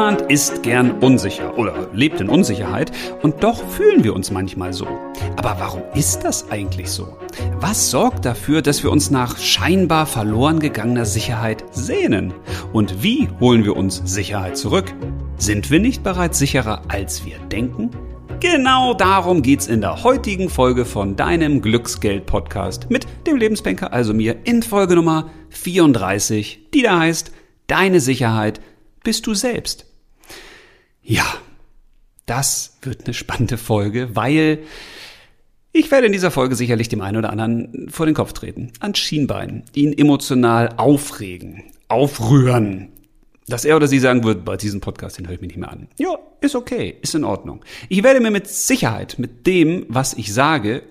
Niemand ist gern unsicher oder lebt in Unsicherheit und doch fühlen wir uns manchmal so. Aber warum ist das eigentlich so? Was sorgt dafür, dass wir uns nach scheinbar verloren gegangener Sicherheit sehnen? Und wie holen wir uns Sicherheit zurück? Sind wir nicht bereits sicherer, als wir denken? Genau darum geht's in der heutigen Folge von deinem Glücksgeld-Podcast mit dem Lebensbanker, also mir, in Folge Nummer 34, die da heißt, deine Sicherheit bist du selbst. Ja, das wird eine spannende Folge, weil ich werde in dieser Folge sicherlich dem einen oder anderen vor den Kopf treten, an Schienbein, ihn emotional aufregen, aufrühren, dass er oder sie sagen wird, bei diesem Podcast, den höre ich mir nicht mehr an. Ja, ist okay, ist in Ordnung. Ich werde mir mit Sicherheit mit dem, was ich sage,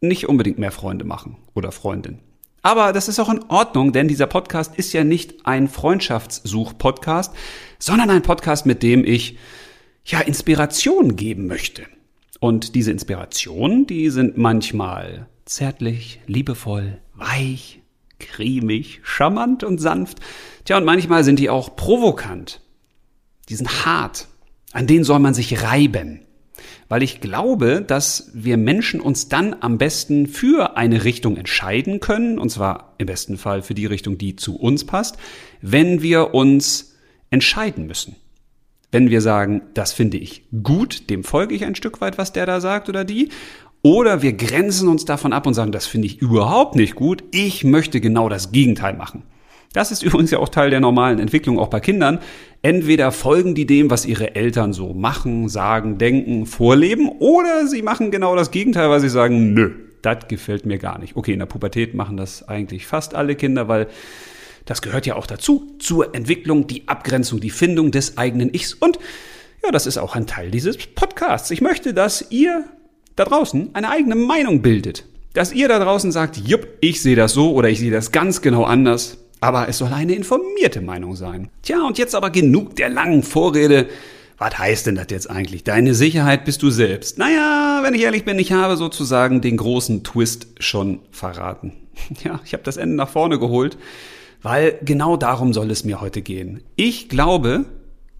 nicht unbedingt mehr Freunde machen oder Freundin. Aber das ist auch in Ordnung, denn dieser Podcast ist ja nicht ein Freundschaftssuch-Podcast, sondern ein Podcast, mit dem ich ja Inspiration geben möchte. Und diese Inspirationen, die sind manchmal zärtlich, liebevoll, weich, cremig, charmant und sanft. Tja, und manchmal sind die auch provokant. Die sind hart. An denen soll man sich reiben weil ich glaube, dass wir Menschen uns dann am besten für eine Richtung entscheiden können, und zwar im besten Fall für die Richtung, die zu uns passt, wenn wir uns entscheiden müssen. Wenn wir sagen, das finde ich gut, dem folge ich ein Stück weit, was der da sagt oder die, oder wir grenzen uns davon ab und sagen, das finde ich überhaupt nicht gut, ich möchte genau das Gegenteil machen. Das ist übrigens ja auch Teil der normalen Entwicklung auch bei Kindern. Entweder folgen die dem, was ihre Eltern so machen, sagen, denken, vorleben, oder sie machen genau das Gegenteil, weil sie sagen, nö, das gefällt mir gar nicht. Okay, in der Pubertät machen das eigentlich fast alle Kinder, weil das gehört ja auch dazu, zur Entwicklung, die Abgrenzung, die Findung des eigenen Ichs. Und ja, das ist auch ein Teil dieses Podcasts. Ich möchte, dass ihr da draußen eine eigene Meinung bildet. Dass ihr da draußen sagt, jupp, ich sehe das so oder ich sehe das ganz genau anders. Aber es soll eine informierte Meinung sein. Tja, und jetzt aber genug der langen Vorrede. Was heißt denn das jetzt eigentlich? Deine Sicherheit bist du selbst. Naja, wenn ich ehrlich bin, ich habe sozusagen den großen Twist schon verraten. Ja, ich habe das Ende nach vorne geholt, weil genau darum soll es mir heute gehen. Ich glaube,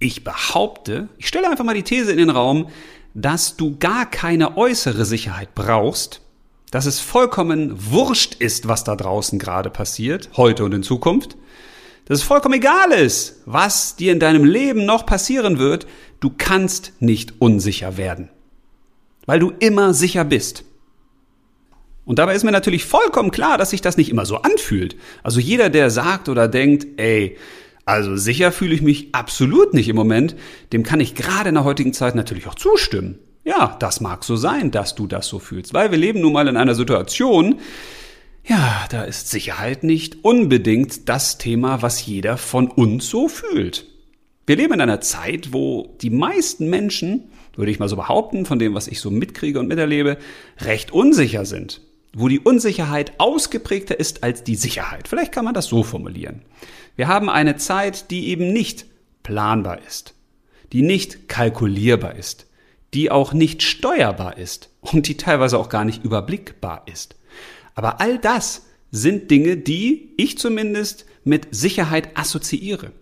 ich behaupte, ich stelle einfach mal die These in den Raum, dass du gar keine äußere Sicherheit brauchst, dass es vollkommen wurscht ist, was da draußen gerade passiert, heute und in Zukunft, dass es vollkommen egal ist, was dir in deinem Leben noch passieren wird, du kannst nicht unsicher werden, weil du immer sicher bist. Und dabei ist mir natürlich vollkommen klar, dass sich das nicht immer so anfühlt. Also jeder, der sagt oder denkt, ey, also sicher fühle ich mich absolut nicht im Moment, dem kann ich gerade in der heutigen Zeit natürlich auch zustimmen. Ja, das mag so sein, dass du das so fühlst, weil wir leben nun mal in einer Situation, ja, da ist Sicherheit nicht unbedingt das Thema, was jeder von uns so fühlt. Wir leben in einer Zeit, wo die meisten Menschen, würde ich mal so behaupten, von dem, was ich so mitkriege und miterlebe, recht unsicher sind. Wo die Unsicherheit ausgeprägter ist als die Sicherheit. Vielleicht kann man das so formulieren. Wir haben eine Zeit, die eben nicht planbar ist, die nicht kalkulierbar ist, die auch nicht steuerbar ist und die teilweise auch gar nicht überblickbar ist. Aber all das sind Dinge, die ich zumindest mit Sicherheit assoziiere.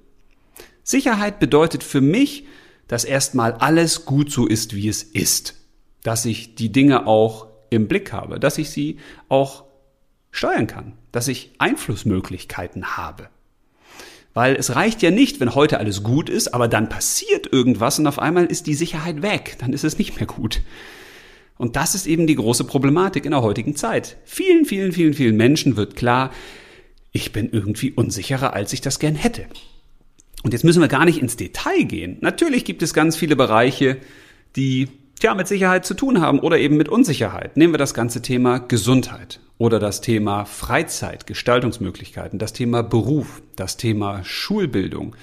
Sicherheit bedeutet für mich, dass erstmal alles gut so ist, wie es ist. Dass ich die Dinge auch im Blick habe, dass ich sie auch steuern kann, dass ich Einflussmöglichkeiten habe. Weil es reicht ja nicht, wenn heute alles gut ist, aber dann passiert irgendwas und auf einmal ist die Sicherheit weg. Dann ist es nicht mehr gut. Und das ist eben die große Problematik in der heutigen Zeit. Vielen, vielen, vielen, vielen Menschen wird klar, ich bin irgendwie unsicherer, als ich das gern hätte. Und jetzt müssen wir gar nicht ins Detail gehen. Natürlich gibt es ganz viele Bereiche, die tja, mit Sicherheit zu tun haben oder eben mit Unsicherheit. Nehmen wir das ganze Thema Gesundheit oder das Thema Freizeit, Gestaltungsmöglichkeiten, das Thema Beruf, das Thema Schulbildung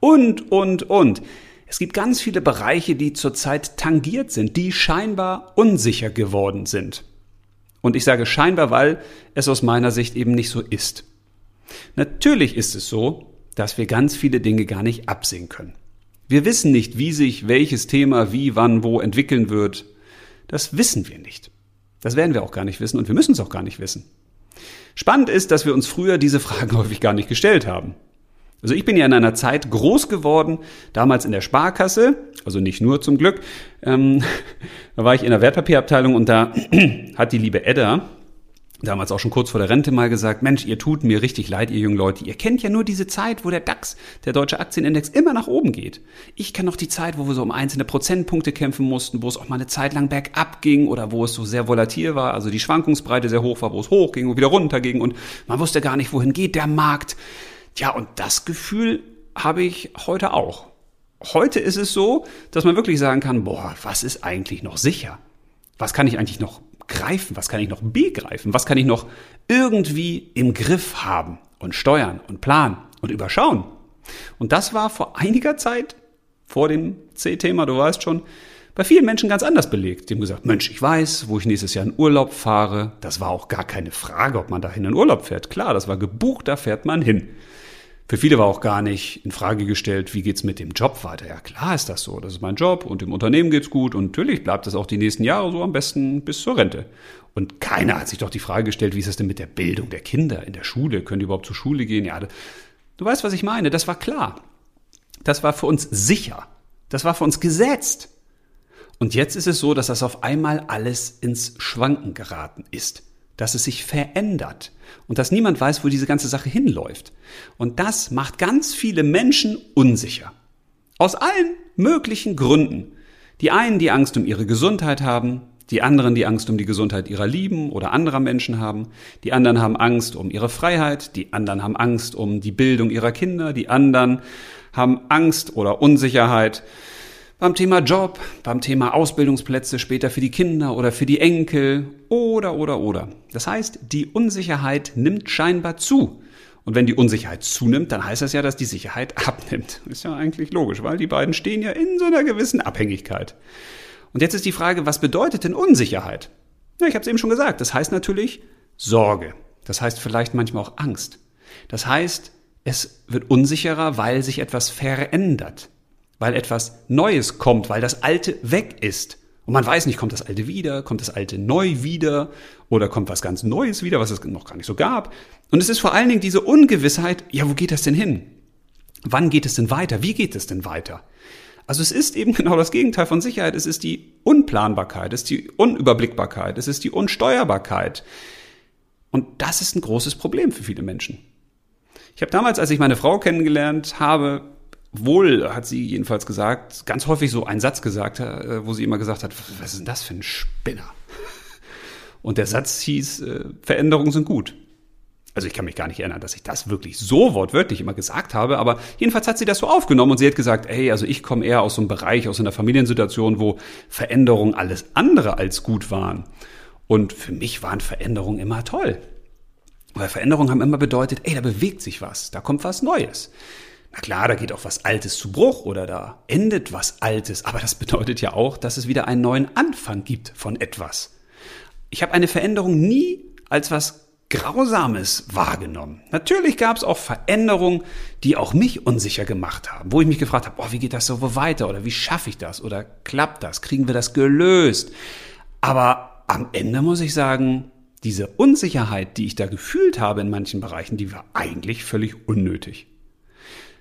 und, und, und. Es gibt ganz viele Bereiche, die zurzeit tangiert sind, die scheinbar unsicher geworden sind. Und ich sage scheinbar, weil es aus meiner Sicht eben nicht so ist. Natürlich ist es so, dass wir ganz viele Dinge gar nicht absehen können. Wir wissen nicht, wie sich welches Thema wie, wann, wo entwickeln wird. Das wissen wir nicht. Das werden wir auch gar nicht wissen und wir müssen es auch gar nicht wissen. Spannend ist, dass wir uns früher diese Fragen häufig gar nicht gestellt haben. Also ich bin ja in einer Zeit groß geworden, damals in der Sparkasse, also nicht nur zum Glück, ähm, da war ich in der Wertpapierabteilung und da hat die liebe Edda, damals auch schon kurz vor der Rente mal gesagt, Mensch, ihr tut mir richtig leid, ihr jungen Leute. Ihr kennt ja nur diese Zeit, wo der DAX, der deutsche Aktienindex, immer nach oben geht. Ich kenne noch die Zeit, wo wir so um einzelne Prozentpunkte kämpfen mussten, wo es auch mal eine Zeit lang bergab ging oder wo es so sehr volatil war, also die Schwankungsbreite sehr hoch war, wo es hoch ging und wieder runter ging und man wusste gar nicht, wohin geht der Markt. Ja, und das Gefühl habe ich heute auch. Heute ist es so, dass man wirklich sagen kann, boah, was ist eigentlich noch sicher? Was kann ich eigentlich noch greifen? Was kann ich noch begreifen? Was kann ich noch irgendwie im Griff haben und steuern und planen und überschauen? Und das war vor einiger Zeit, vor dem C-Thema, du weißt schon, bei vielen Menschen ganz anders belegt. Die haben gesagt, Mensch, ich weiß, wo ich nächstes Jahr in Urlaub fahre. Das war auch gar keine Frage, ob man dahin in Urlaub fährt. Klar, das war gebucht, da fährt man hin. Für viele war auch gar nicht in Frage gestellt, wie geht's mit dem Job weiter. Ja, klar ist das so. Das ist mein Job und dem Unternehmen geht's gut und natürlich bleibt das auch die nächsten Jahre so am besten bis zur Rente. Und keiner hat sich doch die Frage gestellt, wie ist es denn mit der Bildung der Kinder in der Schule? Können die überhaupt zur Schule gehen? Ja, du weißt, was ich meine. Das war klar. Das war für uns sicher. Das war für uns gesetzt. Und jetzt ist es so, dass das auf einmal alles ins Schwanken geraten ist dass es sich verändert und dass niemand weiß, wo diese ganze Sache hinläuft. Und das macht ganz viele Menschen unsicher. Aus allen möglichen Gründen. Die einen, die Angst um ihre Gesundheit haben, die anderen, die Angst um die Gesundheit ihrer Lieben oder anderer Menschen haben, die anderen haben Angst um ihre Freiheit, die anderen haben Angst um die Bildung ihrer Kinder, die anderen haben Angst oder Unsicherheit beim Thema Job, beim Thema Ausbildungsplätze später für die Kinder oder für die Enkel oder oder oder. Das heißt, die Unsicherheit nimmt scheinbar zu. Und wenn die Unsicherheit zunimmt, dann heißt das ja, dass die Sicherheit abnimmt. Ist ja eigentlich logisch, weil die beiden stehen ja in so einer gewissen Abhängigkeit. Und jetzt ist die Frage, was bedeutet denn Unsicherheit? Ja, ich habe es eben schon gesagt. Das heißt natürlich Sorge. Das heißt vielleicht manchmal auch Angst. Das heißt, es wird unsicherer, weil sich etwas verändert weil etwas Neues kommt, weil das Alte weg ist. Und man weiß nicht, kommt das Alte wieder, kommt das Alte neu wieder oder kommt was ganz Neues wieder, was es noch gar nicht so gab. Und es ist vor allen Dingen diese Ungewissheit, ja, wo geht das denn hin? Wann geht es denn weiter? Wie geht es denn weiter? Also es ist eben genau das Gegenteil von Sicherheit. Es ist die Unplanbarkeit, es ist die Unüberblickbarkeit, es ist die Unsteuerbarkeit. Und das ist ein großes Problem für viele Menschen. Ich habe damals, als ich meine Frau kennengelernt habe, wohl, hat sie jedenfalls gesagt, ganz häufig so einen Satz gesagt, äh, wo sie immer gesagt hat, was ist denn das für ein Spinner? Und der Satz hieß, äh, Veränderungen sind gut. Also ich kann mich gar nicht erinnern, dass ich das wirklich so wortwörtlich immer gesagt habe, aber jedenfalls hat sie das so aufgenommen und sie hat gesagt, ey, also ich komme eher aus so einem Bereich, aus einer Familiensituation, wo Veränderungen alles andere als gut waren. Und für mich waren Veränderungen immer toll. Weil Veränderungen haben immer bedeutet, ey, da bewegt sich was, da kommt was Neues. Na klar, da geht auch was Altes zu Bruch oder da endet was Altes, aber das bedeutet ja auch, dass es wieder einen neuen Anfang gibt von etwas. Ich habe eine Veränderung nie als was Grausames wahrgenommen. Natürlich gab es auch Veränderungen, die auch mich unsicher gemacht haben, wo ich mich gefragt habe, oh, wie geht das so weiter oder wie schaffe ich das oder klappt das, kriegen wir das gelöst. Aber am Ende muss ich sagen, diese Unsicherheit, die ich da gefühlt habe in manchen Bereichen, die war eigentlich völlig unnötig.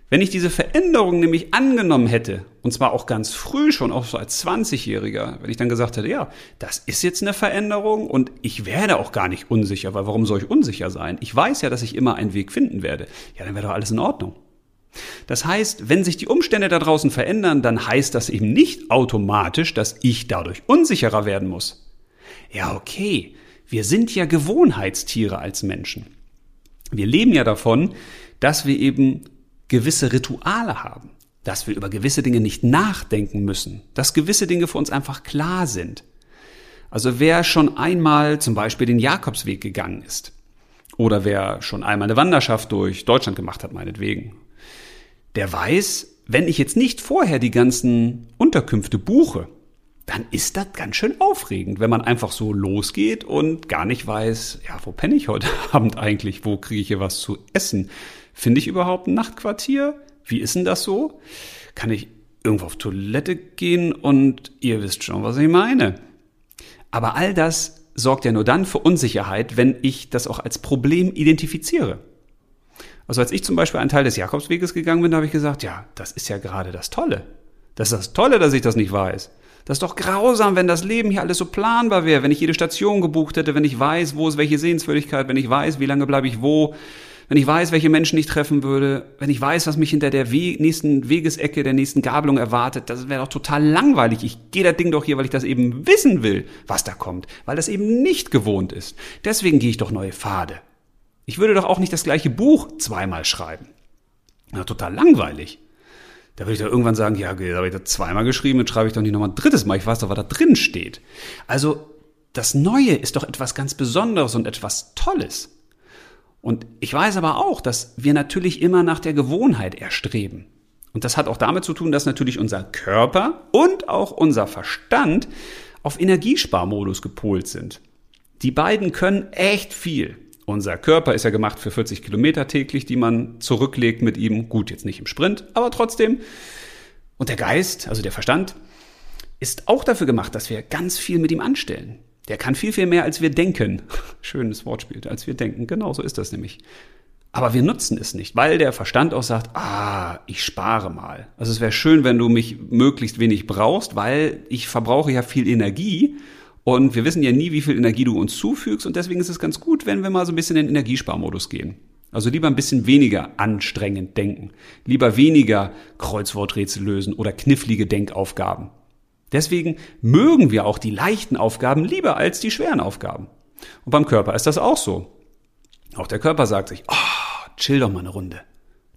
Wenn ich diese Veränderung nämlich angenommen hätte, und zwar auch ganz früh schon, auch so als 20-Jähriger, wenn ich dann gesagt hätte, ja, das ist jetzt eine Veränderung und ich werde auch gar nicht unsicher, weil warum soll ich unsicher sein? Ich weiß ja, dass ich immer einen Weg finden werde. Ja, dann wäre doch alles in Ordnung. Das heißt, wenn sich die Umstände da draußen verändern, dann heißt das eben nicht automatisch, dass ich dadurch unsicherer werden muss. Ja, okay, wir sind ja Gewohnheitstiere als Menschen. Wir leben ja davon, dass wir eben gewisse Rituale haben, dass wir über gewisse Dinge nicht nachdenken müssen, dass gewisse Dinge für uns einfach klar sind. Also wer schon einmal zum Beispiel den Jakobsweg gegangen ist oder wer schon einmal eine Wanderschaft durch Deutschland gemacht hat, meinetwegen, der weiß, wenn ich jetzt nicht vorher die ganzen Unterkünfte buche, dann ist das ganz schön aufregend, wenn man einfach so losgeht und gar nicht weiß, ja, wo penne ich heute Abend eigentlich, wo kriege ich hier was zu essen, Finde ich überhaupt ein Nachtquartier? Wie ist denn das so? Kann ich irgendwo auf Toilette gehen und ihr wisst schon, was ich meine. Aber all das sorgt ja nur dann für Unsicherheit, wenn ich das auch als Problem identifiziere. Also als ich zum Beispiel einen Teil des Jakobsweges gegangen bin, habe ich gesagt, ja, das ist ja gerade das Tolle. Das ist das Tolle, dass ich das nicht weiß. Das ist doch grausam, wenn das Leben hier alles so planbar wäre, wenn ich jede Station gebucht hätte, wenn ich weiß, wo ist welche Sehenswürdigkeit, wenn ich weiß, wie lange bleibe ich wo, wenn ich weiß, welche Menschen ich treffen würde, wenn ich weiß, was mich hinter der We nächsten Wegesecke, der nächsten Gabelung erwartet, das wäre doch total langweilig. Ich gehe das Ding doch hier, weil ich das eben wissen will, was da kommt, weil das eben nicht gewohnt ist. Deswegen gehe ich doch neue Pfade. Ich würde doch auch nicht das gleiche Buch zweimal schreiben. Na, total langweilig. Da würde ich doch irgendwann sagen, ja, da habe ich das zweimal geschrieben, jetzt schreibe ich doch nicht nochmal ein drittes Mal. Ich weiß doch, was da drin steht. Also, das Neue ist doch etwas ganz Besonderes und etwas Tolles. Und ich weiß aber auch, dass wir natürlich immer nach der Gewohnheit erstreben. Und das hat auch damit zu tun, dass natürlich unser Körper und auch unser Verstand auf Energiesparmodus gepolt sind. Die beiden können echt viel. Unser Körper ist ja gemacht für 40 Kilometer täglich, die man zurücklegt mit ihm. Gut, jetzt nicht im Sprint, aber trotzdem. Und der Geist, also der Verstand, ist auch dafür gemacht, dass wir ganz viel mit ihm anstellen. Der kann viel, viel mehr, als wir denken. Schönes Wortspiel, als wir denken. Genau so ist das nämlich. Aber wir nutzen es nicht, weil der Verstand auch sagt, ah, ich spare mal. Also es wäre schön, wenn du mich möglichst wenig brauchst, weil ich verbrauche ja viel Energie und wir wissen ja nie, wie viel Energie du uns zufügst und deswegen ist es ganz gut, wenn wir mal so ein bisschen in den Energiesparmodus gehen. Also lieber ein bisschen weniger anstrengend denken, lieber weniger Kreuzworträtsel lösen oder knifflige Denkaufgaben. Deswegen mögen wir auch die leichten Aufgaben lieber als die schweren Aufgaben. Und beim Körper ist das auch so. Auch der Körper sagt sich, oh, chill doch mal eine Runde.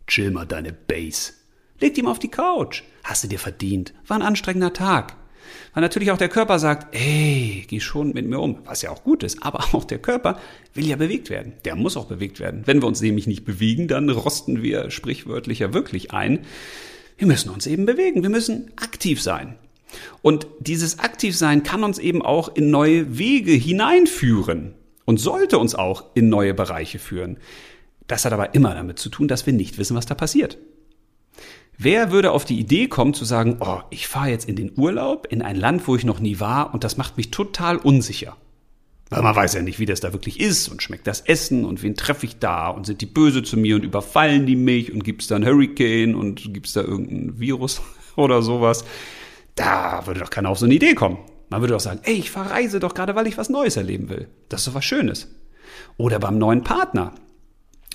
Chill mal deine Base. Leg die mal auf die Couch. Hast du dir verdient. War ein anstrengender Tag. Weil natürlich auch der Körper sagt, ey, geh schon mit mir um, was ja auch gut ist. Aber auch der Körper will ja bewegt werden. Der muss auch bewegt werden. Wenn wir uns nämlich nicht bewegen, dann rosten wir sprichwörtlich ja wirklich ein. Wir müssen uns eben bewegen. Wir müssen aktiv sein. Und dieses Aktivsein kann uns eben auch in neue Wege hineinführen und sollte uns auch in neue Bereiche führen. Das hat aber immer damit zu tun, dass wir nicht wissen, was da passiert. Wer würde auf die Idee kommen zu sagen, oh, ich fahre jetzt in den Urlaub in ein Land, wo ich noch nie war und das macht mich total unsicher. Weil man weiß ja nicht, wie das da wirklich ist und schmeckt das Essen und wen treffe ich da und sind die böse zu mir und überfallen die mich und gibt es da einen Hurricane und gibt es da irgendein Virus oder sowas. Da würde doch keiner auf so eine Idee kommen. Man würde doch sagen, ey, ich verreise doch gerade, weil ich was Neues erleben will. Das ist doch was Schönes. Oder beim neuen Partner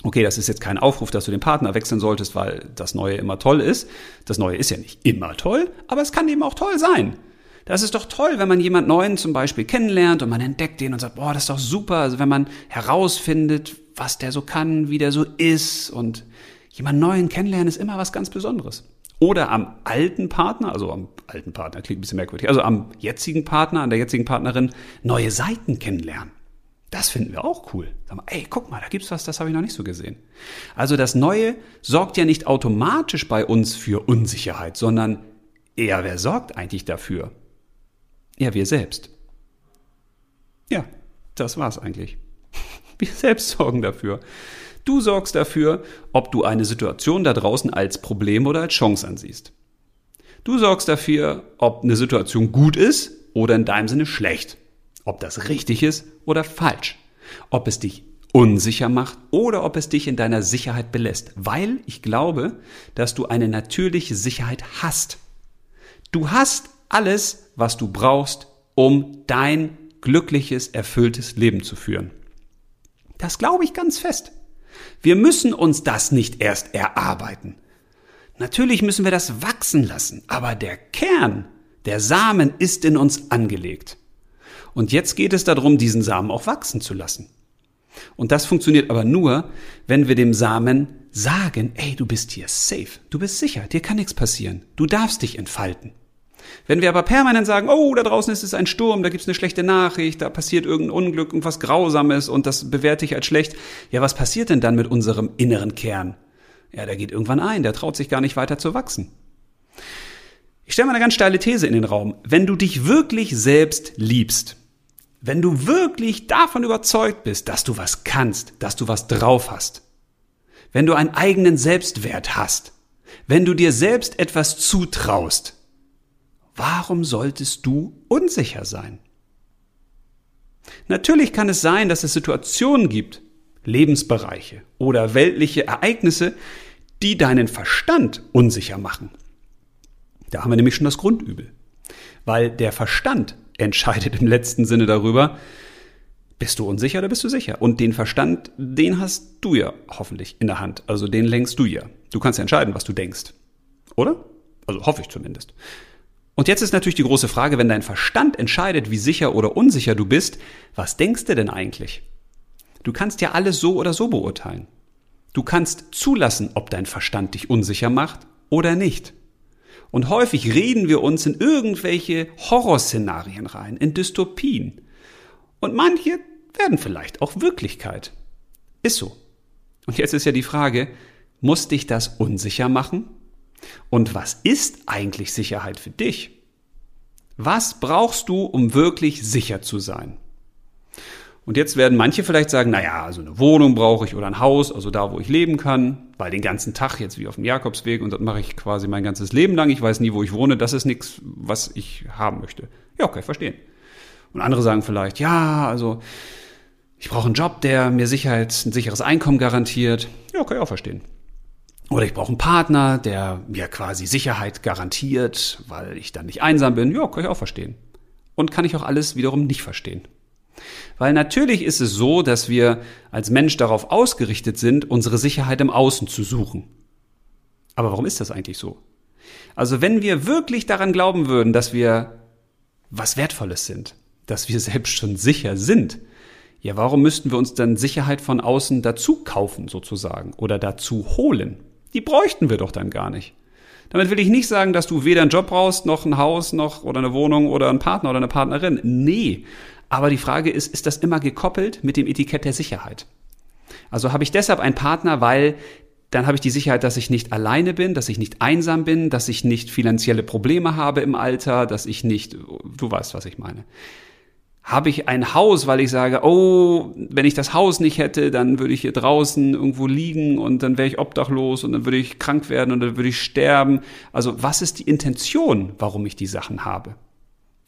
okay, das ist jetzt kein Aufruf, dass du den Partner wechseln solltest, weil das Neue immer toll ist. Das Neue ist ja nicht immer toll, aber es kann eben auch toll sein. Das ist doch toll, wenn man jemand Neuen zum Beispiel kennenlernt und man entdeckt den und sagt, boah, das ist doch super. Also wenn man herausfindet, was der so kann, wie der so ist und jemand Neuen kennenlernen ist immer was ganz Besonderes. Oder am alten Partner, also am alten Partner, klingt ein bisschen merkwürdig, also am jetzigen Partner, an der jetzigen Partnerin neue Seiten kennenlernen. Das finden wir auch cool. Sag mal, ey, guck mal, da gibt's was, das habe ich noch nicht so gesehen. Also das Neue sorgt ja nicht automatisch bei uns für Unsicherheit, sondern eher wer sorgt eigentlich dafür? Ja, wir selbst. Ja, das war's eigentlich. Wir selbst sorgen dafür. Du sorgst dafür, ob du eine Situation da draußen als Problem oder als Chance ansiehst. Du sorgst dafür, ob eine Situation gut ist oder in deinem Sinne schlecht ob das richtig ist oder falsch, ob es dich unsicher macht oder ob es dich in deiner Sicherheit belässt, weil ich glaube, dass du eine natürliche Sicherheit hast. Du hast alles, was du brauchst, um dein glückliches, erfülltes Leben zu führen. Das glaube ich ganz fest. Wir müssen uns das nicht erst erarbeiten. Natürlich müssen wir das wachsen lassen, aber der Kern, der Samen ist in uns angelegt. Und jetzt geht es darum, diesen Samen auch wachsen zu lassen. Und das funktioniert aber nur, wenn wir dem Samen sagen, ey, du bist hier safe, du bist sicher, dir kann nichts passieren, du darfst dich entfalten. Wenn wir aber permanent sagen, oh, da draußen ist es ein Sturm, da gibt's eine schlechte Nachricht, da passiert irgendein Unglück, irgendwas Grausames und das bewerte ich als schlecht, ja, was passiert denn dann mit unserem inneren Kern? Ja, der geht irgendwann ein, der traut sich gar nicht weiter zu wachsen. Ich stelle mal eine ganz steile These in den Raum. Wenn du dich wirklich selbst liebst, wenn du wirklich davon überzeugt bist, dass du was kannst, dass du was drauf hast, wenn du einen eigenen Selbstwert hast, wenn du dir selbst etwas zutraust, warum solltest du unsicher sein? Natürlich kann es sein, dass es Situationen gibt, Lebensbereiche oder weltliche Ereignisse, die deinen Verstand unsicher machen. Da haben wir nämlich schon das Grundübel. Weil der Verstand entscheidet im letzten Sinne darüber, bist du unsicher oder bist du sicher? Und den Verstand, den hast du ja hoffentlich in der Hand. Also den lenkst du ja. Du kannst ja entscheiden, was du denkst. Oder? Also hoffe ich zumindest. Und jetzt ist natürlich die große Frage, wenn dein Verstand entscheidet, wie sicher oder unsicher du bist, was denkst du denn eigentlich? Du kannst ja alles so oder so beurteilen. Du kannst zulassen, ob dein Verstand dich unsicher macht oder nicht. Und häufig reden wir uns in irgendwelche Horrorszenarien rein, in Dystopien. Und manche werden vielleicht auch Wirklichkeit. Ist so. Und jetzt ist ja die Frage, muss dich das unsicher machen? Und was ist eigentlich Sicherheit für dich? Was brauchst du, um wirklich sicher zu sein? Und jetzt werden manche vielleicht sagen, naja, also eine Wohnung brauche ich oder ein Haus, also da, wo ich leben kann, weil den ganzen Tag jetzt wie auf dem Jakobsweg und das mache ich quasi mein ganzes Leben lang. Ich weiß nie, wo ich wohne. Das ist nichts, was ich haben möchte. Ja, okay, verstehen. Und andere sagen vielleicht, ja, also ich brauche einen Job, der mir Sicherheit, ein sicheres Einkommen garantiert. Ja, okay, auch verstehen. Oder ich brauche einen Partner, der mir quasi Sicherheit garantiert, weil ich dann nicht einsam bin. Ja, kann ich auch verstehen. Und kann ich auch alles wiederum nicht verstehen. Weil natürlich ist es so, dass wir als Mensch darauf ausgerichtet sind, unsere Sicherheit im Außen zu suchen. Aber warum ist das eigentlich so? Also wenn wir wirklich daran glauben würden, dass wir was Wertvolles sind, dass wir selbst schon sicher sind, ja, warum müssten wir uns dann Sicherheit von außen dazu kaufen sozusagen oder dazu holen? Die bräuchten wir doch dann gar nicht. Damit will ich nicht sagen, dass du weder einen Job brauchst, noch ein Haus, noch oder eine Wohnung oder einen Partner oder eine Partnerin. Nee. Aber die Frage ist, ist das immer gekoppelt mit dem Etikett der Sicherheit? Also habe ich deshalb einen Partner, weil dann habe ich die Sicherheit, dass ich nicht alleine bin, dass ich nicht einsam bin, dass ich nicht finanzielle Probleme habe im Alter, dass ich nicht, du weißt, was ich meine habe ich ein Haus, weil ich sage, oh, wenn ich das Haus nicht hätte, dann würde ich hier draußen irgendwo liegen und dann wäre ich obdachlos und dann würde ich krank werden und dann würde ich sterben. Also was ist die Intention, warum ich die Sachen habe?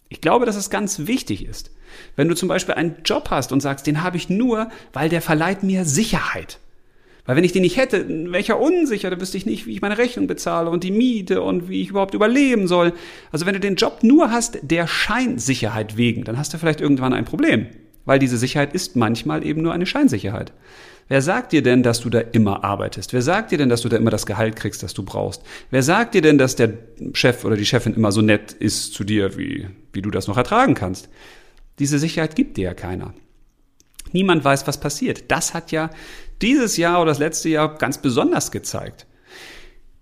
Ich glaube, dass es ganz wichtig ist. Wenn du zum Beispiel einen Job hast und sagst, den habe ich nur, weil der verleiht mir Sicherheit. Weil wenn ich den nicht hätte, wäre ich ja unsicher, da wüsste ich nicht, wie ich meine Rechnung bezahle und die Miete und wie ich überhaupt überleben soll. Also wenn du den Job nur hast, der Scheinsicherheit wegen, dann hast du vielleicht irgendwann ein Problem. Weil diese Sicherheit ist manchmal eben nur eine Scheinsicherheit. Wer sagt dir denn, dass du da immer arbeitest? Wer sagt dir denn, dass du da immer das Gehalt kriegst, das du brauchst? Wer sagt dir denn, dass der Chef oder die Chefin immer so nett ist zu dir, wie, wie du das noch ertragen kannst? Diese Sicherheit gibt dir ja keiner. Niemand weiß, was passiert. Das hat ja dieses Jahr oder das letzte Jahr ganz besonders gezeigt.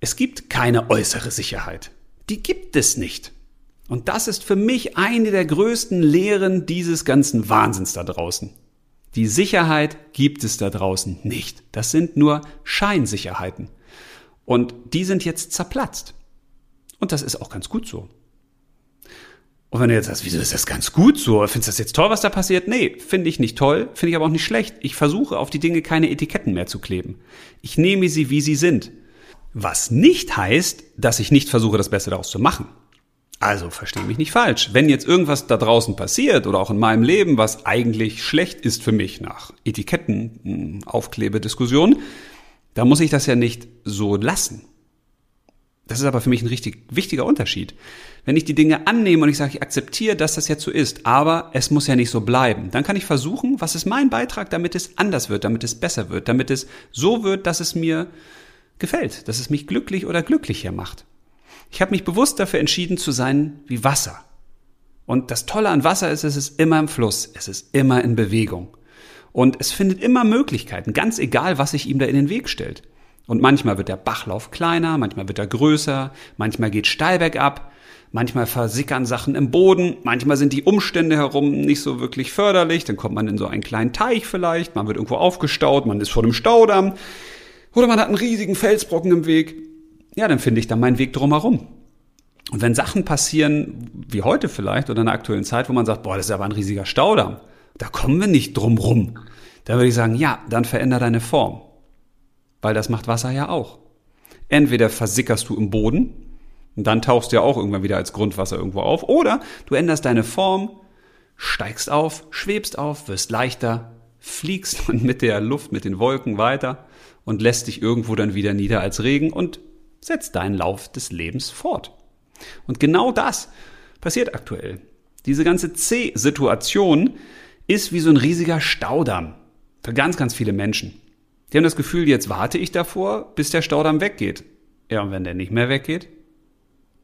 Es gibt keine äußere Sicherheit. Die gibt es nicht. Und das ist für mich eine der größten Lehren dieses ganzen Wahnsinns da draußen. Die Sicherheit gibt es da draußen nicht. Das sind nur Scheinsicherheiten. Und die sind jetzt zerplatzt. Und das ist auch ganz gut so. Und wenn du jetzt sagst, wieso ist das ganz gut so? Findest du das jetzt toll, was da passiert? Nee, finde ich nicht toll, finde ich aber auch nicht schlecht. Ich versuche auf die Dinge keine Etiketten mehr zu kleben. Ich nehme sie, wie sie sind. Was nicht heißt, dass ich nicht versuche, das Beste daraus zu machen. Also verstehe mich nicht falsch. Wenn jetzt irgendwas da draußen passiert oder auch in meinem Leben, was eigentlich schlecht ist für mich nach Etiketten, hm, Aufklebediskussion, da muss ich das ja nicht so lassen. Das ist aber für mich ein richtig wichtiger Unterschied. Wenn ich die Dinge annehme und ich sage, ich akzeptiere, dass das jetzt so ist, aber es muss ja nicht so bleiben, dann kann ich versuchen, was ist mein Beitrag, damit es anders wird, damit es besser wird, damit es so wird, dass es mir gefällt, dass es mich glücklich oder glücklicher macht. Ich habe mich bewusst dafür entschieden zu sein wie Wasser. Und das Tolle an Wasser ist, es ist immer im Fluss, es ist immer in Bewegung. Und es findet immer Möglichkeiten, ganz egal, was sich ihm da in den Weg stellt. Und manchmal wird der Bachlauf kleiner, manchmal wird er größer, manchmal geht steil bergab, manchmal versickern Sachen im Boden, manchmal sind die Umstände herum nicht so wirklich förderlich, dann kommt man in so einen kleinen Teich vielleicht, man wird irgendwo aufgestaut, man ist vor dem Staudamm oder man hat einen riesigen Felsbrocken im Weg. Ja, dann finde ich dann meinen Weg drumherum. Und wenn Sachen passieren, wie heute vielleicht oder in der aktuellen Zeit, wo man sagt, boah, das ist aber ein riesiger Staudamm, da kommen wir nicht drum rum, dann würde ich sagen, ja, dann veränder deine Form weil das macht Wasser ja auch. Entweder versickerst du im Boden, und dann tauchst du ja auch irgendwann wieder als Grundwasser irgendwo auf, oder du änderst deine Form, steigst auf, schwebst auf, wirst leichter, fliegst dann mit der Luft, mit den Wolken weiter und lässt dich irgendwo dann wieder nieder als Regen und setzt deinen Lauf des Lebens fort. Und genau das passiert aktuell. Diese ganze C-Situation ist wie so ein riesiger Staudamm für ganz, ganz viele Menschen. Die haben das Gefühl, jetzt warte ich davor, bis der Staudamm weggeht. Ja, und wenn der nicht mehr weggeht?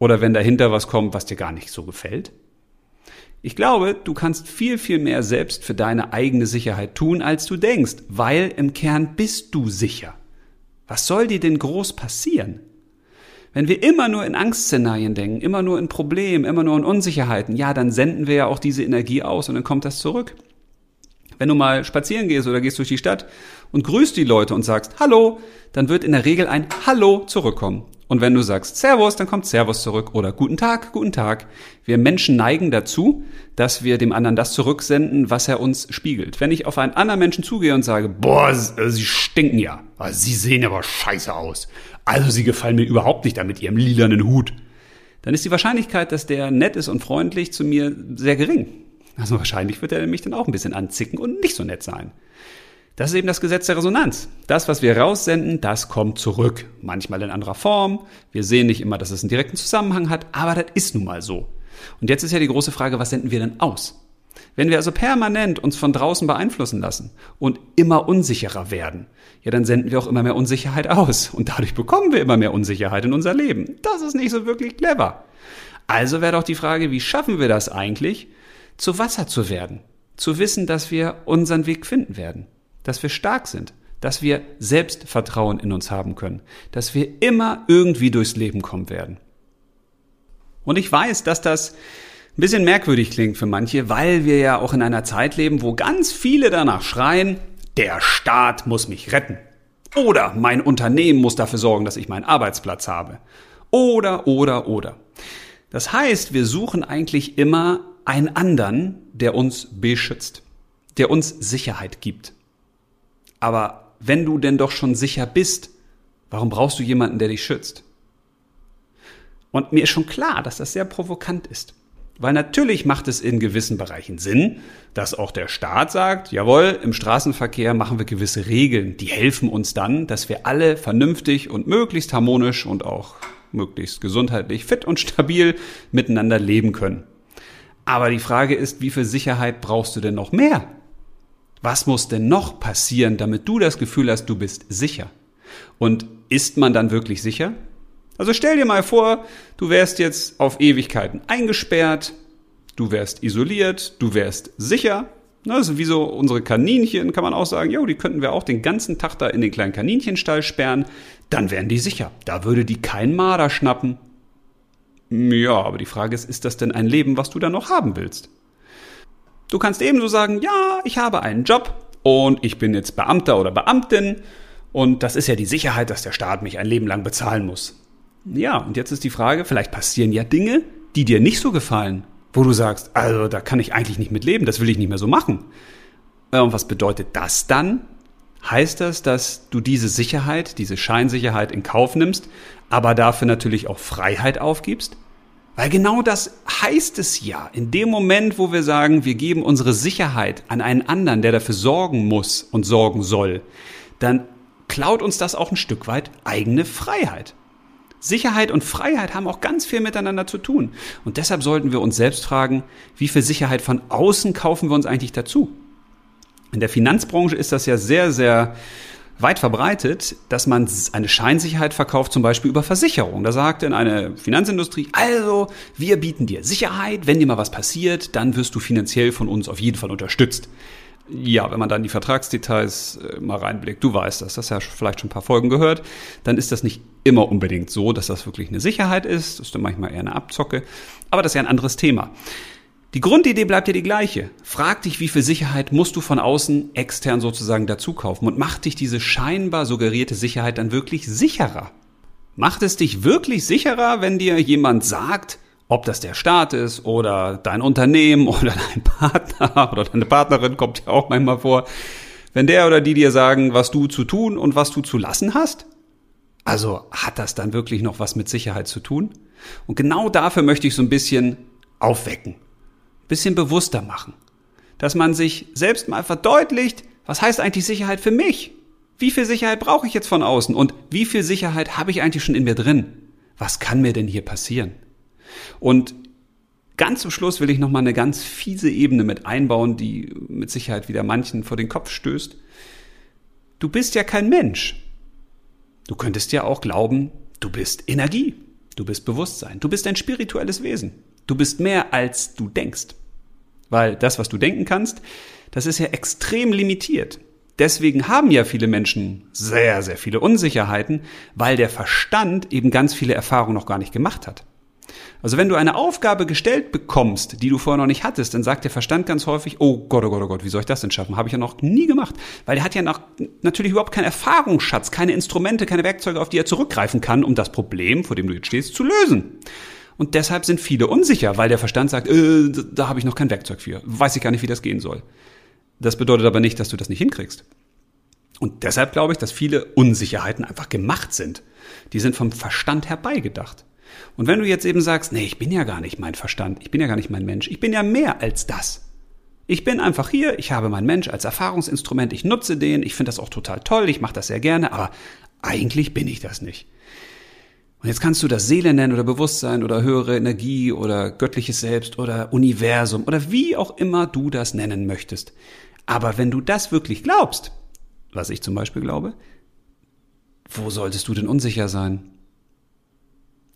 Oder wenn dahinter was kommt, was dir gar nicht so gefällt? Ich glaube, du kannst viel, viel mehr selbst für deine eigene Sicherheit tun, als du denkst, weil im Kern bist du sicher. Was soll dir denn groß passieren? Wenn wir immer nur in Angstszenarien denken, immer nur in Problemen, immer nur in Unsicherheiten, ja, dann senden wir ja auch diese Energie aus und dann kommt das zurück. Wenn du mal spazieren gehst oder gehst durch die Stadt und grüßt die Leute und sagst Hallo, dann wird in der Regel ein Hallo zurückkommen. Und wenn du sagst Servus, dann kommt Servus zurück oder Guten Tag, Guten Tag. Wir Menschen neigen dazu, dass wir dem anderen das zurücksenden, was er uns spiegelt. Wenn ich auf einen anderen Menschen zugehe und sage, boah, sie stinken ja, sie sehen aber scheiße aus. Also sie gefallen mir überhaupt nicht da mit ihrem lilanen Hut. Dann ist die Wahrscheinlichkeit, dass der nett ist und freundlich zu mir sehr gering. Also wahrscheinlich wird er mich dann auch ein bisschen anzicken und nicht so nett sein. Das ist eben das Gesetz der Resonanz. Das, was wir raussenden, das kommt zurück. Manchmal in anderer Form. Wir sehen nicht immer, dass es einen direkten Zusammenhang hat, aber das ist nun mal so. Und jetzt ist ja die große Frage, was senden wir denn aus? Wenn wir also permanent uns von draußen beeinflussen lassen und immer unsicherer werden, ja, dann senden wir auch immer mehr Unsicherheit aus. Und dadurch bekommen wir immer mehr Unsicherheit in unser Leben. Das ist nicht so wirklich clever. Also wäre doch die Frage, wie schaffen wir das eigentlich, zu Wasser zu werden? Zu wissen, dass wir unseren Weg finden werden. Dass wir stark sind. Dass wir Selbstvertrauen in uns haben können. Dass wir immer irgendwie durchs Leben kommen werden. Und ich weiß, dass das ein bisschen merkwürdig klingt für manche, weil wir ja auch in einer Zeit leben, wo ganz viele danach schreien, der Staat muss mich retten. Oder mein Unternehmen muss dafür sorgen, dass ich meinen Arbeitsplatz habe. Oder, oder, oder. Das heißt, wir suchen eigentlich immer einen anderen, der uns beschützt, der uns Sicherheit gibt. Aber wenn du denn doch schon sicher bist, warum brauchst du jemanden, der dich schützt? Und mir ist schon klar, dass das sehr provokant ist. Weil natürlich macht es in gewissen Bereichen Sinn, dass auch der Staat sagt, jawohl, im Straßenverkehr machen wir gewisse Regeln, die helfen uns dann, dass wir alle vernünftig und möglichst harmonisch und auch möglichst gesundheitlich fit und stabil miteinander leben können. Aber die Frage ist, wie viel Sicherheit brauchst du denn noch mehr? Was muss denn noch passieren, damit du das Gefühl hast, du bist sicher? Und ist man dann wirklich sicher? Also stell dir mal vor, du wärst jetzt auf Ewigkeiten eingesperrt, du wärst isoliert, du wärst sicher. Also wie so unsere Kaninchen, kann man auch sagen, jo, die könnten wir auch den ganzen Tag da in den kleinen Kaninchenstall sperren, dann wären die sicher. Da würde die kein Marder schnappen. Ja, aber die Frage ist, ist das denn ein Leben, was du dann noch haben willst? Du kannst ebenso sagen, ja, ich habe einen Job und ich bin jetzt Beamter oder Beamtin und das ist ja die Sicherheit, dass der Staat mich ein Leben lang bezahlen muss. Ja, und jetzt ist die Frage, vielleicht passieren ja Dinge, die dir nicht so gefallen, wo du sagst, also da kann ich eigentlich nicht mit leben, das will ich nicht mehr so machen. Äh, und was bedeutet das dann? Heißt das, dass du diese Sicherheit, diese Scheinsicherheit in Kauf nimmst, aber dafür natürlich auch Freiheit aufgibst? Weil genau das heißt es ja. In dem Moment, wo wir sagen, wir geben unsere Sicherheit an einen anderen, der dafür sorgen muss und sorgen soll, dann klaut uns das auch ein Stück weit eigene Freiheit. Sicherheit und Freiheit haben auch ganz viel miteinander zu tun. Und deshalb sollten wir uns selbst fragen, wie viel Sicherheit von außen kaufen wir uns eigentlich dazu? In der Finanzbranche ist das ja sehr, sehr weit verbreitet, dass man eine Scheinsicherheit verkauft, zum Beispiel über Versicherung. Da sagt in eine Finanzindustrie, also wir bieten dir Sicherheit, wenn dir mal was passiert, dann wirst du finanziell von uns auf jeden Fall unterstützt ja, wenn man dann die Vertragsdetails äh, mal reinblickt, du weißt das, das hast ja vielleicht schon ein paar Folgen gehört, dann ist das nicht immer unbedingt so, dass das wirklich eine Sicherheit ist. Das ist dann manchmal eher eine Abzocke. Aber das ist ja ein anderes Thema. Die Grundidee bleibt ja die gleiche. Frag dich, wie viel Sicherheit musst du von außen extern sozusagen dazu kaufen und macht dich diese scheinbar suggerierte Sicherheit dann wirklich sicherer? Macht es dich wirklich sicherer, wenn dir jemand sagt, ob das der Staat ist oder dein Unternehmen oder dein Partner oder deine Partnerin kommt ja auch manchmal vor. Wenn der oder die dir sagen, was du zu tun und was du zu lassen hast, also hat das dann wirklich noch was mit Sicherheit zu tun? Und genau dafür möchte ich so ein bisschen aufwecken, bisschen bewusster machen, dass man sich selbst mal verdeutlicht, Was heißt eigentlich Sicherheit für mich? Wie viel Sicherheit brauche ich jetzt von außen? Und wie viel Sicherheit habe ich eigentlich schon in mir drin? Was kann mir denn hier passieren? Und ganz zum Schluss will ich nochmal eine ganz fiese Ebene mit einbauen, die mit Sicherheit wieder manchen vor den Kopf stößt. Du bist ja kein Mensch. Du könntest ja auch glauben, du bist Energie. Du bist Bewusstsein. Du bist ein spirituelles Wesen. Du bist mehr, als du denkst. Weil das, was du denken kannst, das ist ja extrem limitiert. Deswegen haben ja viele Menschen sehr, sehr viele Unsicherheiten, weil der Verstand eben ganz viele Erfahrungen noch gar nicht gemacht hat. Also wenn du eine Aufgabe gestellt bekommst, die du vorher noch nicht hattest, dann sagt der Verstand ganz häufig, oh Gott, oh Gott, oh Gott, wie soll ich das denn schaffen? Habe ich ja noch nie gemacht. Weil der hat ja noch, natürlich überhaupt keinen Erfahrungsschatz, keine Instrumente, keine Werkzeuge, auf die er zurückgreifen kann, um das Problem, vor dem du jetzt stehst, zu lösen. Und deshalb sind viele unsicher, weil der Verstand sagt, äh, da habe ich noch kein Werkzeug für. Weiß ich gar nicht, wie das gehen soll. Das bedeutet aber nicht, dass du das nicht hinkriegst. Und deshalb glaube ich, dass viele Unsicherheiten einfach gemacht sind. Die sind vom Verstand herbeigedacht. Und wenn du jetzt eben sagst, nee, ich bin ja gar nicht mein Verstand, ich bin ja gar nicht mein Mensch, ich bin ja mehr als das. Ich bin einfach hier, ich habe meinen Mensch als Erfahrungsinstrument, ich nutze den, ich finde das auch total toll, ich mache das sehr gerne, aber eigentlich bin ich das nicht. Und jetzt kannst du das Seele nennen oder Bewusstsein oder höhere Energie oder göttliches Selbst oder Universum oder wie auch immer du das nennen möchtest. Aber wenn du das wirklich glaubst, was ich zum Beispiel glaube, wo solltest du denn unsicher sein?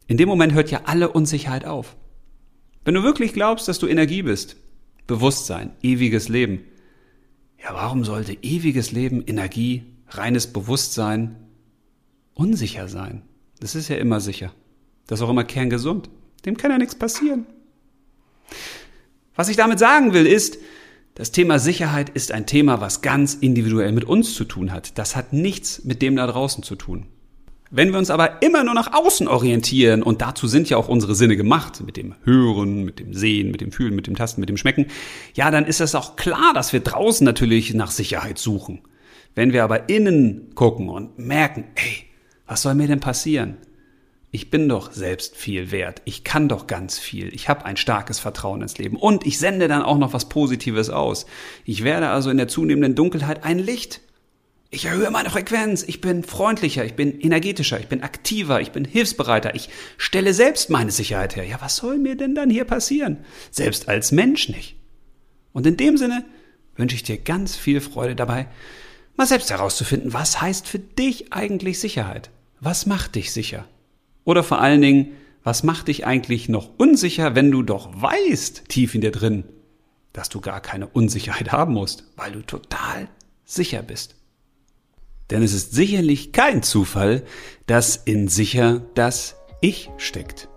In dem Moment hört ja alle Unsicherheit auf. Wenn du wirklich glaubst, dass du Energie bist, Bewusstsein, ewiges Leben, ja, warum sollte ewiges Leben, Energie, reines Bewusstsein unsicher sein? Das ist ja immer sicher. Das ist auch immer kerngesund. Dem kann ja nichts passieren. Was ich damit sagen will, ist, das Thema Sicherheit ist ein Thema, was ganz individuell mit uns zu tun hat. Das hat nichts mit dem da draußen zu tun. Wenn wir uns aber immer nur nach außen orientieren, und dazu sind ja auch unsere Sinne gemacht, mit dem Hören, mit dem Sehen, mit dem Fühlen, mit dem Tasten, mit dem Schmecken, ja, dann ist es auch klar, dass wir draußen natürlich nach Sicherheit suchen. Wenn wir aber innen gucken und merken, ey, was soll mir denn passieren? Ich bin doch selbst viel wert. Ich kann doch ganz viel. Ich habe ein starkes Vertrauen ins Leben. Und ich sende dann auch noch was Positives aus. Ich werde also in der zunehmenden Dunkelheit ein Licht. Ich erhöhe meine Frequenz, ich bin freundlicher, ich bin energetischer, ich bin aktiver, ich bin hilfsbereiter, ich stelle selbst meine Sicherheit her. Ja, was soll mir denn dann hier passieren? Selbst als Mensch nicht. Und in dem Sinne wünsche ich dir ganz viel Freude dabei, mal selbst herauszufinden, was heißt für dich eigentlich Sicherheit? Was macht dich sicher? Oder vor allen Dingen, was macht dich eigentlich noch unsicher, wenn du doch weißt, tief in dir drin, dass du gar keine Unsicherheit haben musst, weil du total sicher bist? Denn es ist sicherlich kein Zufall, dass in sicher das Ich steckt.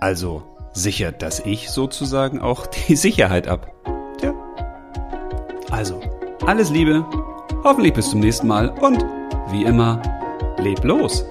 Also sichert das Ich sozusagen auch die Sicherheit ab. Tja. Also, alles Liebe, hoffentlich bis zum nächsten Mal und wie immer, leb los!